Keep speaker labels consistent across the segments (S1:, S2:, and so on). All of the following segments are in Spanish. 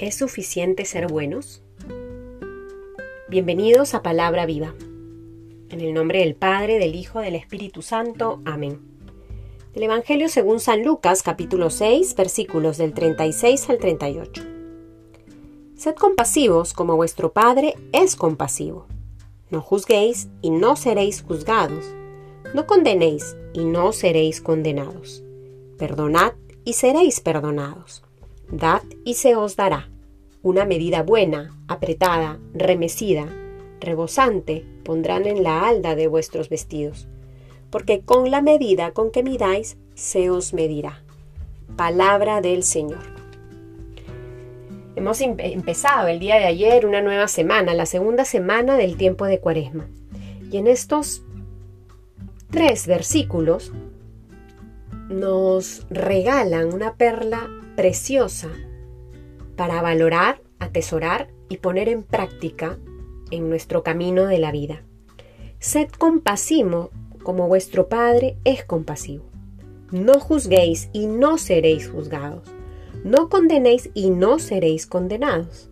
S1: ¿Es suficiente ser buenos? Bienvenidos a Palabra Viva. En el nombre del Padre, del Hijo, del Espíritu Santo. Amén. Del Evangelio según San Lucas, capítulo 6, versículos del 36 al 38. Sed compasivos como vuestro Padre es compasivo. No juzguéis y no seréis juzgados. No condenéis y no seréis condenados. Perdonad y seréis perdonados. Dad y se os dará. Una medida buena, apretada, remecida, rebosante, pondrán en la alda de vuestros vestidos. Porque con la medida con que midáis, se os medirá. Palabra del Señor. Hemos empezado el día de ayer una nueva semana, la segunda semana del tiempo de Cuaresma. Y en estos tres versículos nos regalan una perla preciosa para valorar, atesorar y poner en práctica en nuestro camino de la vida. Sed compasivo como vuestro Padre es compasivo. No juzguéis y no seréis juzgados. No condenéis y no seréis condenados.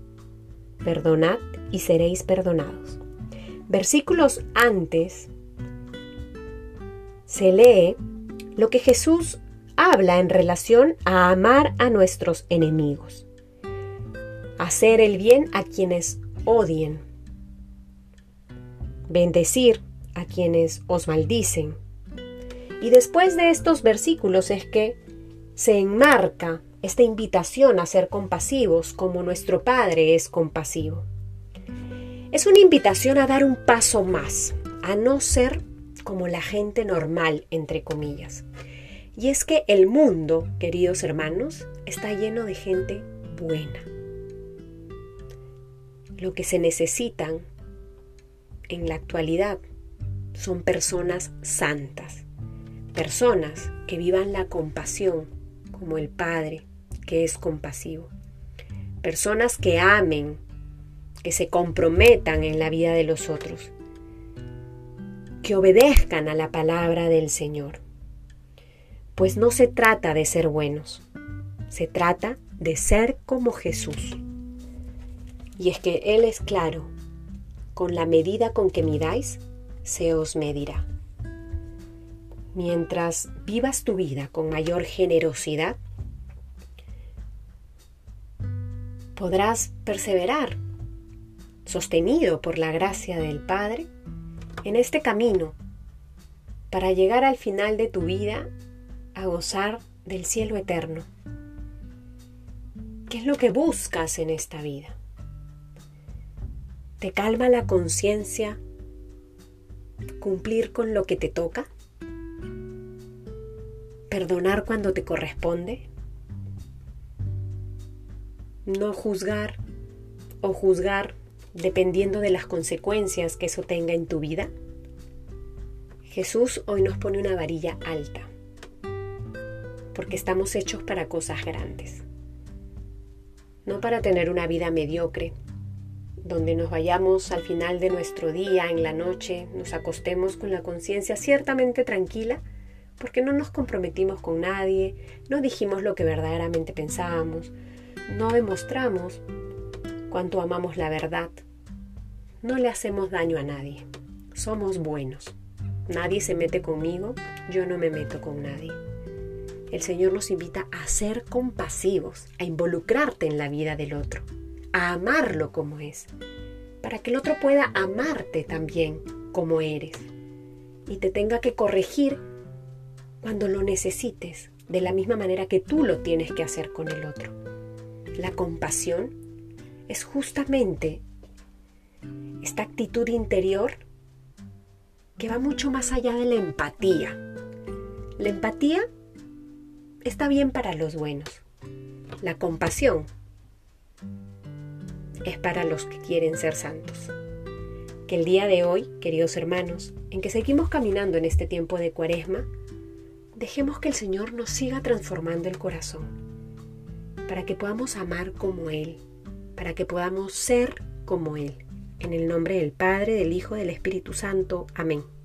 S1: Perdonad y seréis perdonados. Versículos antes se lee lo que Jesús habla en relación a amar a nuestros enemigos, hacer el bien a quienes odien, bendecir a quienes os maldicen. Y después de estos versículos es que se enmarca esta invitación a ser compasivos como nuestro Padre es compasivo. Es una invitación a dar un paso más, a no ser como la gente normal, entre comillas. Y es que el mundo, queridos hermanos, está lleno de gente buena. Lo que se necesitan en la actualidad son personas santas, personas que vivan la compasión como el Padre, que es compasivo, personas que amen, que se comprometan en la vida de los otros, que obedezcan a la palabra del Señor. Pues no se trata de ser buenos, se trata de ser como Jesús. Y es que Él es claro, con la medida con que miráis, se os medirá. Mientras vivas tu vida con mayor generosidad, podrás perseverar, sostenido por la gracia del Padre, en este camino para llegar al final de tu vida a gozar del cielo eterno. ¿Qué es lo que buscas en esta vida? ¿Te calma la conciencia cumplir con lo que te toca? ¿Perdonar cuando te corresponde? ¿No juzgar o juzgar dependiendo de las consecuencias que eso tenga en tu vida? Jesús hoy nos pone una varilla alta, porque estamos hechos para cosas grandes, no para tener una vida mediocre, donde nos vayamos al final de nuestro día, en la noche, nos acostemos con la conciencia ciertamente tranquila, porque no nos comprometimos con nadie, no dijimos lo que verdaderamente pensábamos, no demostramos cuánto amamos la verdad. No le hacemos daño a nadie. Somos buenos. Nadie se mete conmigo, yo no me meto con nadie. El Señor nos invita a ser compasivos, a involucrarte en la vida del otro, a amarlo como es, para que el otro pueda amarte también como eres y te tenga que corregir cuando lo necesites, de la misma manera que tú lo tienes que hacer con el otro. La compasión es justamente esta actitud interior que va mucho más allá de la empatía. La empatía está bien para los buenos. La compasión es para los que quieren ser santos. Que el día de hoy, queridos hermanos, en que seguimos caminando en este tiempo de cuaresma, dejemos que el Señor nos siga transformando el corazón, para que podamos amar como Él, para que podamos ser como Él. En el nombre del Padre, del Hijo, del Espíritu Santo. Amén.